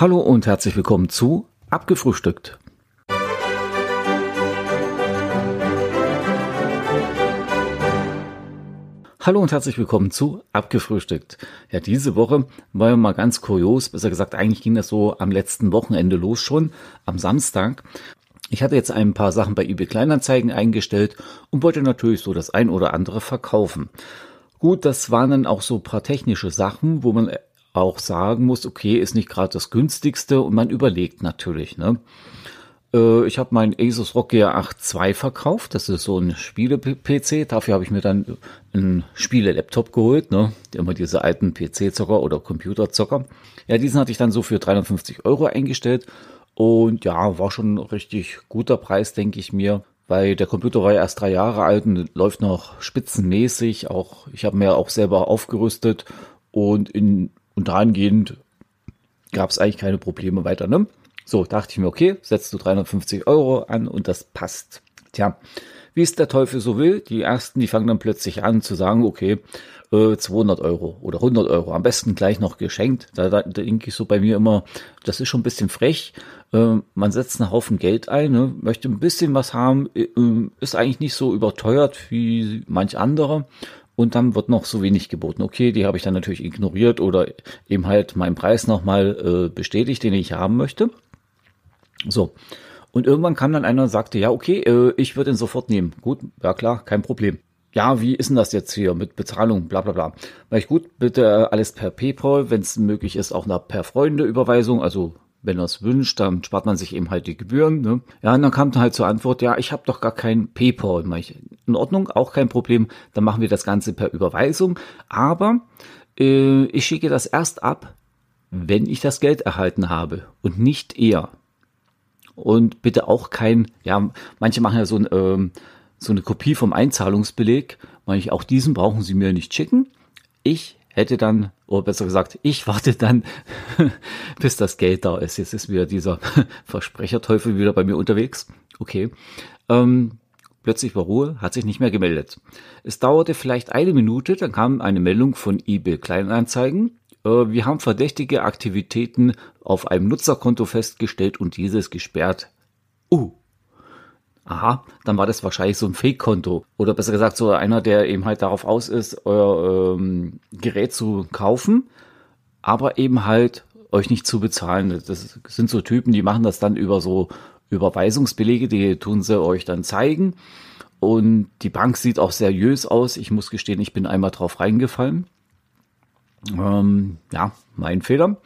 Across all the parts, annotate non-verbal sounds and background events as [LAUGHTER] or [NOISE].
Hallo und herzlich willkommen zu Abgefrühstückt. Hallo und herzlich willkommen zu Abgefrühstückt. Ja, diese Woche war ja mal ganz kurios, besser gesagt, eigentlich ging das so am letzten Wochenende los schon, am Samstag. Ich hatte jetzt ein paar Sachen bei eBay Kleinanzeigen eingestellt und wollte natürlich so das ein oder andere verkaufen. Gut, das waren dann auch so paar technische Sachen, wo man auch sagen muss, okay, ist nicht gerade das günstigste und man überlegt natürlich, ne? Äh, ich habe meinen Asus ROG G8 II verkauft. Das ist so ein Spiele-PC. Dafür habe ich mir dann einen Spiele-Laptop geholt. Ne? Immer diese alten PC-Zocker oder Computerzocker. Ja, diesen hatte ich dann so für 350 Euro eingestellt. Und ja, war schon ein richtig guter Preis, denke ich mir weil der Computer war ja erst drei Jahre alt und läuft noch spitzenmäßig. Auch ich habe mir auch selber aufgerüstet und in und dahingehend gab es eigentlich keine Probleme weiter. Ne? So dachte ich mir, okay, setzt du 350 Euro an und das passt. Tja, wie es der Teufel so will, die ersten, die fangen dann plötzlich an zu sagen, okay, äh, 200 Euro oder 100 Euro, am besten gleich noch geschenkt. Da, da, da denke ich so bei mir immer, das ist schon ein bisschen frech. Äh, man setzt einen Haufen Geld ein, ne, möchte ein bisschen was haben, äh, ist eigentlich nicht so überteuert wie manch andere. Und dann wird noch so wenig geboten. Okay, die habe ich dann natürlich ignoriert oder eben halt meinen Preis nochmal äh, bestätigt, den ich haben möchte. So. Und irgendwann kam dann einer und sagte, ja, okay, äh, ich würde ihn sofort nehmen. Gut, ja klar, kein Problem ja, wie ist denn das jetzt hier mit Bezahlung, bla bla bla. Weil ich gut, bitte alles per PayPal, wenn es möglich ist, auch eine per Freunde-Überweisung, also wenn er es wünscht, dann spart man sich eben halt die Gebühren. Ne? Ja, und dann kam dann halt zur Antwort, ja, ich habe doch gar kein PayPal. In Ordnung, auch kein Problem. Dann machen wir das Ganze per Überweisung. Aber äh, ich schicke das erst ab, wenn ich das Geld erhalten habe und nicht eher. Und bitte auch kein, ja, manche machen ja so ein ähm, so eine Kopie vom Einzahlungsbeleg. Meine ich, auch diesen brauchen Sie mir nicht schicken. Ich hätte dann, oder besser gesagt, ich warte dann, [LAUGHS] bis das Geld da ist. Jetzt ist wieder dieser [LAUGHS] Versprecherteufel wieder bei mir unterwegs. Okay. Ähm, plötzlich war Ruhe, hat sich nicht mehr gemeldet. Es dauerte vielleicht eine Minute, dann kam eine Meldung von eBay Kleinanzeigen. Äh, wir haben verdächtige Aktivitäten auf einem Nutzerkonto festgestellt und dieses gesperrt. Aha, dann war das wahrscheinlich so ein Fake-Konto. Oder besser gesagt, so einer, der eben halt darauf aus ist, euer ähm, Gerät zu kaufen, aber eben halt euch nicht zu bezahlen. Das sind so Typen, die machen das dann über so Überweisungsbelege, die tun sie euch dann zeigen. Und die Bank sieht auch seriös aus. Ich muss gestehen, ich bin einmal drauf reingefallen. Ähm, ja, mein Fehler.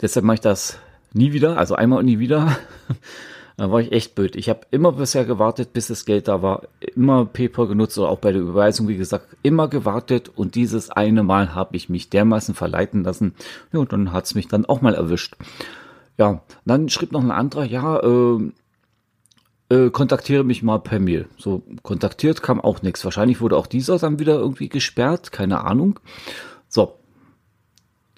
Deshalb mache ich das nie wieder, also einmal und nie wieder. [LAUGHS] Da war ich echt blöd. Ich habe immer bisher gewartet, bis das Geld da war. Immer PayPal genutzt oder auch bei der Überweisung, wie gesagt, immer gewartet. Und dieses eine Mal habe ich mich dermaßen verleiten lassen. Ja, und dann hat's mich dann auch mal erwischt. Ja, dann schrieb noch ein anderer, ja, äh, äh, kontaktiere mich mal per Mail. So, kontaktiert kam auch nichts. Wahrscheinlich wurde auch dieser dann wieder irgendwie gesperrt, keine Ahnung. So,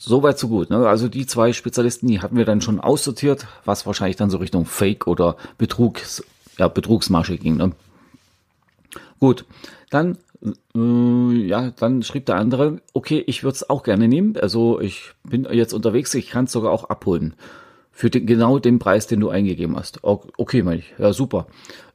Soweit so gut. Ne? Also die zwei Spezialisten, die hatten wir dann schon aussortiert, was wahrscheinlich dann so Richtung Fake oder Betrugs, ja, Betrugsmasche ging. Ne? Gut, dann äh, ja, dann schrieb der andere, okay, ich würde es auch gerne nehmen. Also ich bin jetzt unterwegs, ich kann es sogar auch abholen. Für den, genau den Preis, den du eingegeben hast. Okay, meine ich. Ja, super.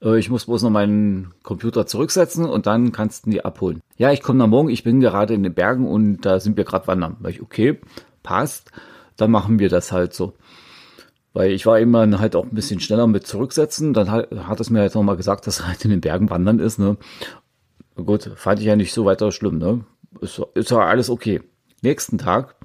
Äh, ich muss bloß noch meinen Computer zurücksetzen und dann kannst du die abholen. Ja, ich komme am Morgen, ich bin gerade in den Bergen und da sind wir gerade wandern. Weil ich, okay, passt, dann machen wir das halt so. Weil ich war immer halt auch ein bisschen schneller mit zurücksetzen. Dann hat, hat es mir halt nochmal gesagt, dass halt in den Bergen wandern ist. Ne? Gut, fand ich ja nicht so weiter schlimm. Ne? Ist ja alles okay. Nächsten Tag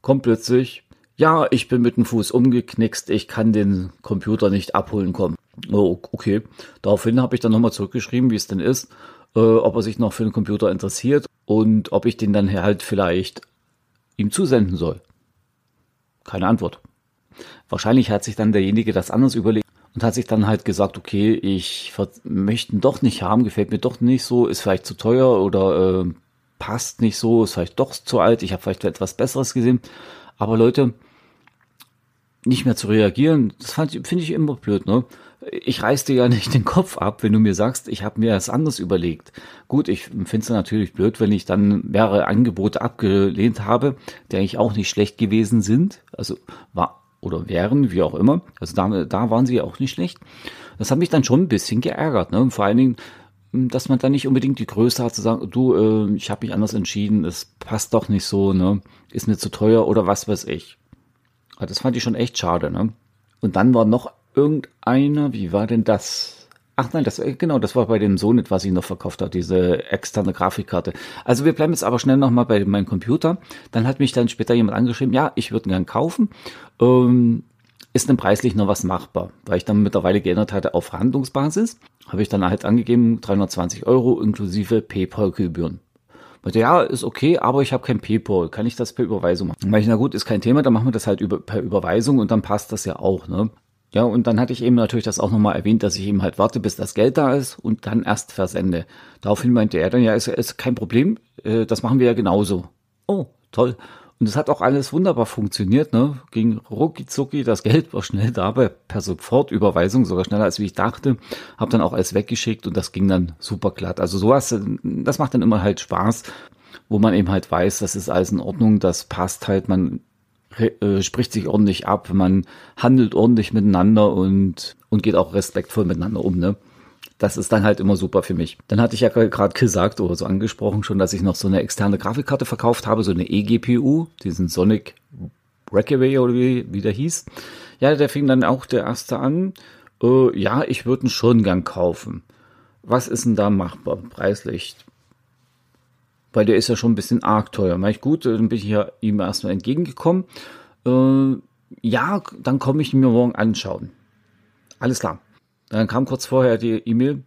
kommt plötzlich, ja, ich bin mit dem Fuß umgeknickst, ich kann den Computer nicht abholen kommen. Oh, okay. Daraufhin habe ich dann nochmal zurückgeschrieben, wie es denn ist, äh, ob er sich noch für den Computer interessiert und ob ich den dann halt vielleicht ihm zusenden soll. Keine Antwort. Wahrscheinlich hat sich dann derjenige das anders überlegt und hat sich dann halt gesagt, okay, ich möchte ihn doch nicht haben, gefällt mir doch nicht so, ist vielleicht zu teuer oder äh, passt nicht so, ist vielleicht doch zu alt, ich habe vielleicht etwas Besseres gesehen. Aber Leute, nicht mehr zu reagieren, das finde ich immer blöd, ne? Ich reiß dir ja nicht den Kopf ab, wenn du mir sagst, ich habe mir das anders überlegt. Gut, ich finde es natürlich blöd, wenn ich dann mehrere Angebote abgelehnt habe, die eigentlich auch nicht schlecht gewesen sind. Also war oder wären, wie auch immer. Also da, da waren sie auch nicht schlecht. Das hat mich dann schon ein bisschen geärgert. Ne? Und vor allen Dingen, dass man dann nicht unbedingt die Größe hat zu sagen, du, äh, ich habe mich anders entschieden, es passt doch nicht so, ne? ist mir zu teuer oder was weiß ich. Also das fand ich schon echt schade. Ne? Und dann war noch irgendeiner, wie war denn das? Ach nein, das äh, genau, das war bei dem Sonet, was ich noch verkauft habe, diese externe Grafikkarte. Also wir bleiben jetzt aber schnell nochmal bei meinem Computer. Dann hat mich dann später jemand angeschrieben, ja, ich würde ihn gern kaufen. Ähm, ist denn preislich noch was machbar? Weil ich dann mittlerweile geändert hatte auf Verhandlungsbasis, habe ich dann halt angegeben 320 Euro inklusive PayPal-Gebühren. Meinte, ja, ist okay, aber ich habe kein PayPal. Kann ich das per Überweisung machen? Weil ich, na gut, ist kein Thema, dann machen wir das halt über, per Überweisung und dann passt das ja auch. Ne? Ja, und dann hatte ich eben natürlich das auch nochmal erwähnt, dass ich eben halt warte, bis das Geld da ist und dann erst versende. Daraufhin meinte er dann, ja, ist, ist kein Problem, äh, das machen wir ja genauso. Oh, toll. Und es hat auch alles wunderbar funktioniert, ne? Ging rucki zucki, das Geld war schnell dabei, per Sofortüberweisung, sogar schneller als wie ich dachte. Hab dann auch alles weggeschickt und das ging dann super glatt. Also sowas, das macht dann immer halt Spaß, wo man eben halt weiß, das ist alles in Ordnung, das passt halt, man äh, spricht sich ordentlich ab, man handelt ordentlich miteinander und, und geht auch respektvoll miteinander um, ne? Das ist dann halt immer super für mich. Dann hatte ich ja gerade gesagt oder so angesprochen schon, dass ich noch so eine externe Grafikkarte verkauft habe, so eine eGPU, diesen Sonic Breakaway oder wie, wie der hieß. Ja, der fing dann auch der erste an. Äh, ja, ich würde ihn schon gern kaufen. Was ist denn da machbar preislich? weil der ist ja schon ein bisschen arg teuer. Mach ich gut, dann bin ich ja ihm erstmal entgegengekommen. Äh, ja, dann komme ich mir morgen anschauen. Alles klar. Dann kam kurz vorher die E-Mail.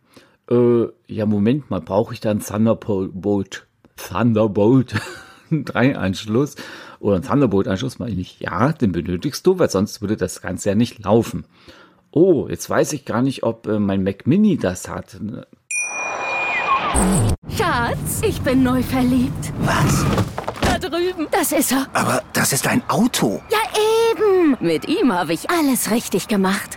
Äh, ja, Moment mal, brauche ich da einen Thunderbolt, Thunderbolt [LAUGHS] 3 Anschluss oder einen Thunderbolt Anschluss? Meine ich, ja, den benötigst du, weil sonst würde das Ganze ja nicht laufen. Oh, jetzt weiß ich gar nicht, ob äh, mein Mac Mini das hat. Schatz, ich bin neu verliebt. Was? Da drüben. Das ist er. Aber das ist ein Auto. Ja, eben. Mit ihm habe ich alles richtig gemacht.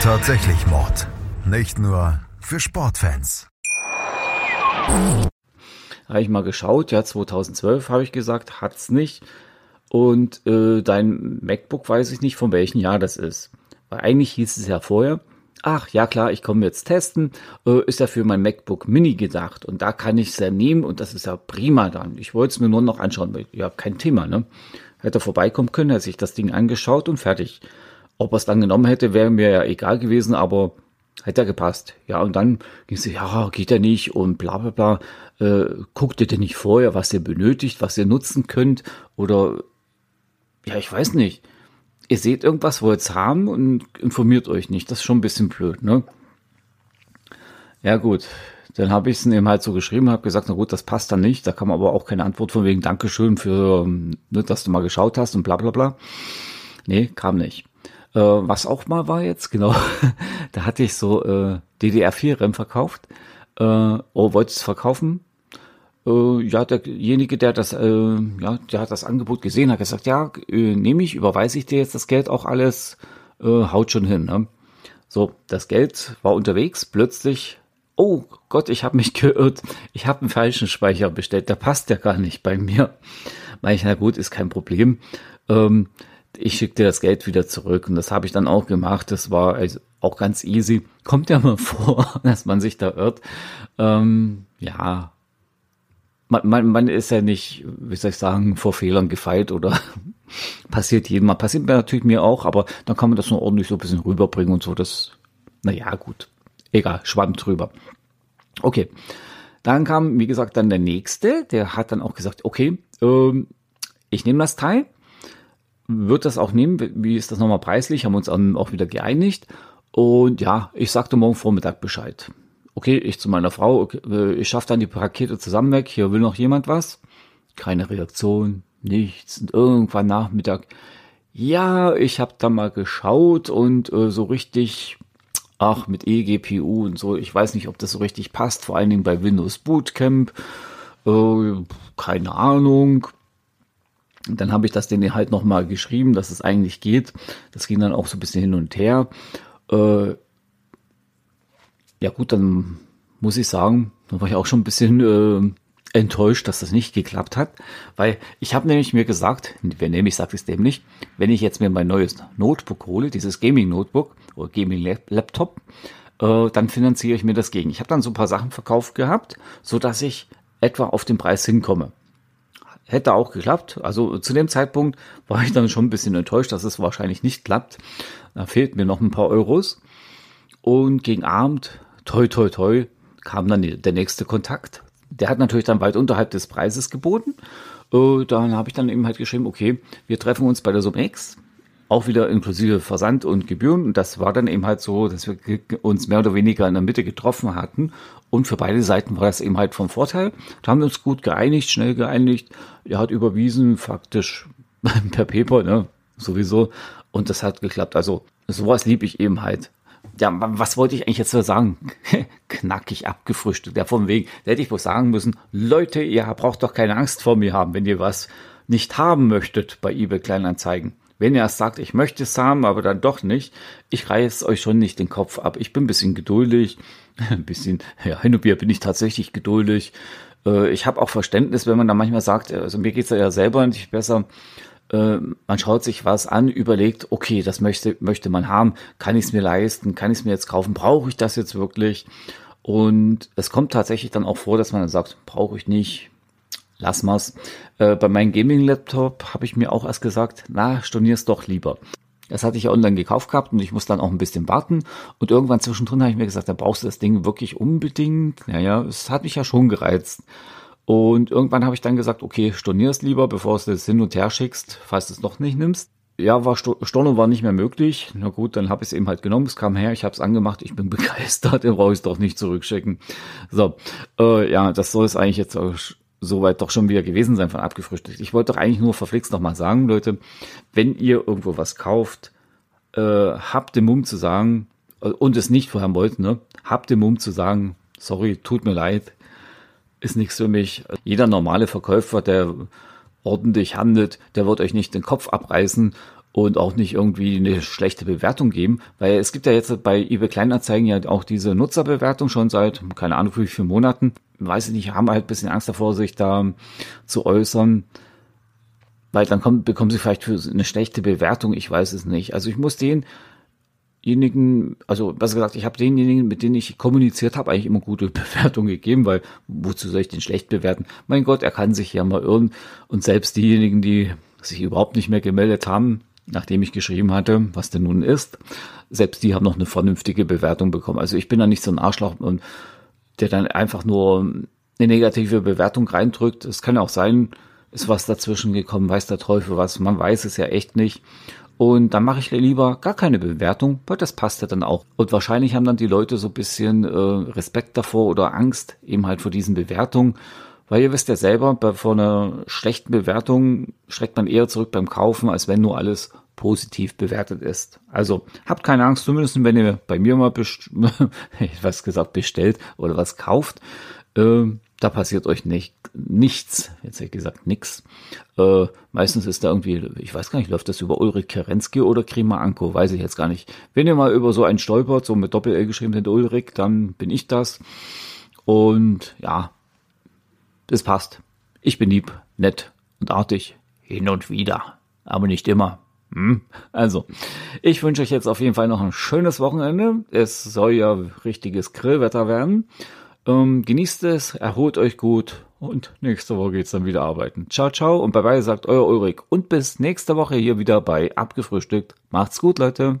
tatsächlich Mord. Nicht nur für Sportfans. Habe ich mal geschaut, ja, 2012 habe ich gesagt, hat's nicht. Und äh, dein MacBook weiß ich nicht, von welchem Jahr das ist. Weil eigentlich hieß es ja vorher, ach ja klar, ich komme jetzt testen, äh, ist ja für mein MacBook Mini gedacht und da kann ich es ja nehmen und das ist ja prima dann. Ich wollte es mir nur noch anschauen, weil ja, kein Thema, ne? Hätte vorbeikommen können, hätte sich das Ding angeschaut und fertig. Ob er es dann genommen hätte, wäre mir ja egal gewesen, aber hätte ja gepasst. Ja, und dann ging es, ja, geht ja nicht und bla bla bla. Äh, guckt ihr denn nicht vorher, was ihr benötigt, was ihr nutzen könnt? Oder ja, ich weiß nicht ihr seht irgendwas, wollt es haben und informiert euch nicht. Das ist schon ein bisschen blöd, ne? Ja gut, dann habe ich es eben halt so geschrieben, habe gesagt, na gut, das passt dann nicht. Da kam aber auch keine Antwort von wegen Dankeschön für, ne, dass du mal geschaut hast und bla bla bla. Nee, kam nicht. Äh, was auch mal war jetzt, genau, [LAUGHS] da hatte ich so äh, DDR4-RAM verkauft. Äh, oh, wollte es verkaufen? äh, ja, derjenige, der das, äh, ja, der hat das Angebot gesehen, hat gesagt, ja, äh, nehme ich, überweise ich dir jetzt das Geld auch alles, äh, haut schon hin. Ne? So, das Geld war unterwegs, plötzlich, oh Gott, ich habe mich [LAUGHS] geirrt, ich habe einen falschen Speicher bestellt, der passt ja gar nicht bei mir. Meine ich, na gut, ist kein Problem. Ähm, ich schicke dir das Geld wieder zurück und das habe ich dann auch gemacht. Das war also auch ganz easy. Kommt ja mal [LAUGHS] vor, dass man sich da irrt. Ähm, ja, man, man, man ist ja nicht, wie soll ich sagen, vor Fehlern gefeit oder [LAUGHS] passiert jedem mal. Passiert mir natürlich mir auch, aber dann kann man das nur ordentlich so ein bisschen rüberbringen und so. Das, naja, gut. Egal, schwamm drüber. Okay. Dann kam, wie gesagt, dann der nächste, der hat dann auch gesagt, okay, ähm, ich nehme das Teil, wird das auch nehmen, wie ist das nochmal preislich, haben wir uns auch wieder geeinigt. Und ja, ich sagte morgen Vormittag Bescheid. Okay, ich zu meiner Frau, okay, äh, ich schaffe dann die Pakete zusammen weg, hier will noch jemand was. Keine Reaktion, nichts. Und irgendwann Nachmittag, Ja, ich habe da mal geschaut und äh, so richtig, ach, mit eGPU und so, ich weiß nicht, ob das so richtig passt, vor allen Dingen bei Windows Bootcamp. Äh, keine Ahnung. Dann habe ich das denen halt nochmal geschrieben, dass es eigentlich geht. Das ging dann auch so ein bisschen hin und her. Äh, ja gut, dann muss ich sagen, da war ich auch schon ein bisschen äh, enttäuscht, dass das nicht geklappt hat, weil ich habe nämlich mir gesagt, wenn nämlich sagt es dem nicht, wenn ich jetzt mir mein neues Notebook hole, dieses Gaming Notebook oder Gaming Laptop, äh, dann finanziere ich mir das gegen. Ich habe dann so ein paar Sachen verkauft gehabt, so dass ich etwa auf den Preis hinkomme. Hätte auch geklappt. Also zu dem Zeitpunkt war ich dann schon ein bisschen enttäuscht, dass es wahrscheinlich nicht klappt. Da fehlt mir noch ein paar Euros. Und gegen Abend, toi toi toi, kam dann der nächste Kontakt der hat natürlich dann weit unterhalb des Preises geboten. Äh, dann habe ich dann eben halt geschrieben, okay, wir treffen uns bei der Summe X, auch wieder inklusive Versand und Gebühren. Und das war dann eben halt so, dass wir uns mehr oder weniger in der Mitte getroffen hatten. Und für beide Seiten war das eben halt vom Vorteil. Da haben wir uns gut geeinigt, schnell geeinigt. Er hat überwiesen, faktisch [LAUGHS] per Paper, ne, sowieso. Und das hat geklappt. Also sowas liebe ich eben halt ja, was wollte ich eigentlich jetzt sagen? [LAUGHS] Knackig abgefrühstückt. Ja, vom Weg. Da hätte ich wohl sagen müssen, Leute, ihr braucht doch keine Angst vor mir haben, wenn ihr was nicht haben möchtet bei eBay Kleinanzeigen. Wenn ihr sagt, ich möchte es haben, aber dann doch nicht, ich reiß euch schon nicht den Kopf ab. Ich bin ein bisschen geduldig. [LAUGHS] Ein bisschen, ja, hin und wieder bin ich tatsächlich geduldig. Äh, ich habe auch Verständnis, wenn man da manchmal sagt, also mir geht's ja selber nicht besser äh, man schaut sich was an, überlegt, okay, das möchte, möchte man haben, kann ich es mir leisten, kann ich es mir jetzt kaufen, brauche ich das jetzt wirklich? Und es kommt tatsächlich dann auch vor, dass man dann sagt, brauche ich nicht, lass mal's. Äh, bei meinem Gaming-Laptop habe ich mir auch erst gesagt, na, stornier's doch lieber. Das hatte ich online gekauft gehabt und ich muss dann auch ein bisschen warten. Und irgendwann zwischendrin habe ich mir gesagt, da brauchst du das Ding wirklich unbedingt. Naja, es hat mich ja schon gereizt. Und irgendwann habe ich dann gesagt, okay, stornier es lieber, bevor du es hin und her schickst, falls du es noch nicht nimmst. Ja, war Storno war nicht mehr möglich. Na gut, dann habe ich es eben halt genommen. Es kam her, ich habe es angemacht, ich bin [LAUGHS] begeistert, dann brauche ich es doch nicht zurückschicken. So, äh, ja, das soll es eigentlich jetzt soweit doch schon wieder gewesen sein von abgefrühstückt. Ich wollte doch eigentlich nur verflixt nochmal sagen, Leute, wenn ihr irgendwo was kauft, äh, habt den Mumm zu sagen, äh, und es nicht vorher wollt, ne, habt den Mumm zu sagen, sorry, tut mir leid, ist nichts für mich. Jeder normale Verkäufer, der ordentlich handelt, der wird euch nicht den Kopf abreißen und auch nicht irgendwie eine schlechte Bewertung geben, weil es gibt ja jetzt bei eBay Kleinanzeigen ja auch diese Nutzerbewertung schon seit, keine Ahnung, wie vielen Monaten. Weiß ich nicht, haben halt ein bisschen Angst davor, sich da zu äußern, weil dann kommt, bekommen sie vielleicht für eine schlechte Bewertung, ich weiß es nicht. Also ich muss den denjenigen, also besser gesagt, ich habe denjenigen, mit denen ich kommuniziert habe, eigentlich immer gute [LAUGHS] Bewertungen gegeben, weil wozu soll ich den schlecht bewerten? Mein Gott, er kann sich ja mal irren. Und selbst diejenigen, die sich überhaupt nicht mehr gemeldet haben, nachdem ich geschrieben hatte, was denn nun ist, selbst die haben noch eine vernünftige Bewertung bekommen. Also ich bin da nicht so ein Arschloch und der dann einfach nur eine negative Bewertung reindrückt. Es kann auch sein, ist was dazwischen gekommen, weiß der Teufel was, man weiß es ja echt nicht. Und dann mache ich lieber gar keine Bewertung, weil das passt ja dann auch. Und wahrscheinlich haben dann die Leute so ein bisschen äh, Respekt davor oder Angst eben halt vor diesen Bewertungen. Weil ihr wisst ja selber, bei, vor einer schlechten Bewertung schreckt man eher zurück beim Kaufen, als wenn nur alles positiv bewertet ist. Also habt keine Angst, zumindest wenn ihr bei mir mal best [LAUGHS] was gesagt bestellt oder was kauft. Äh, da passiert euch nicht nichts, jetzt hätte ich gesagt nix. Äh, meistens ist da irgendwie, ich weiß gar nicht, läuft das über Ulrich Kerensky oder Krima Anko, weiß ich jetzt gar nicht. Wenn ihr mal über so einen stolpert, so mit Doppel-L geschrieben sind Ulrich, dann bin ich das. Und ja, es passt. Ich bin lieb, nett und artig, hin und wieder, aber nicht immer. Hm? Also, ich wünsche euch jetzt auf jeden Fall noch ein schönes Wochenende. Es soll ja richtiges Grillwetter werden. Ähm, genießt es, erholt euch gut und nächste Woche geht's dann wieder arbeiten. Ciao, ciao und bye bye, sagt euer Ulrich. Und bis nächste Woche hier wieder bei Abgefrühstückt. Macht's gut, Leute.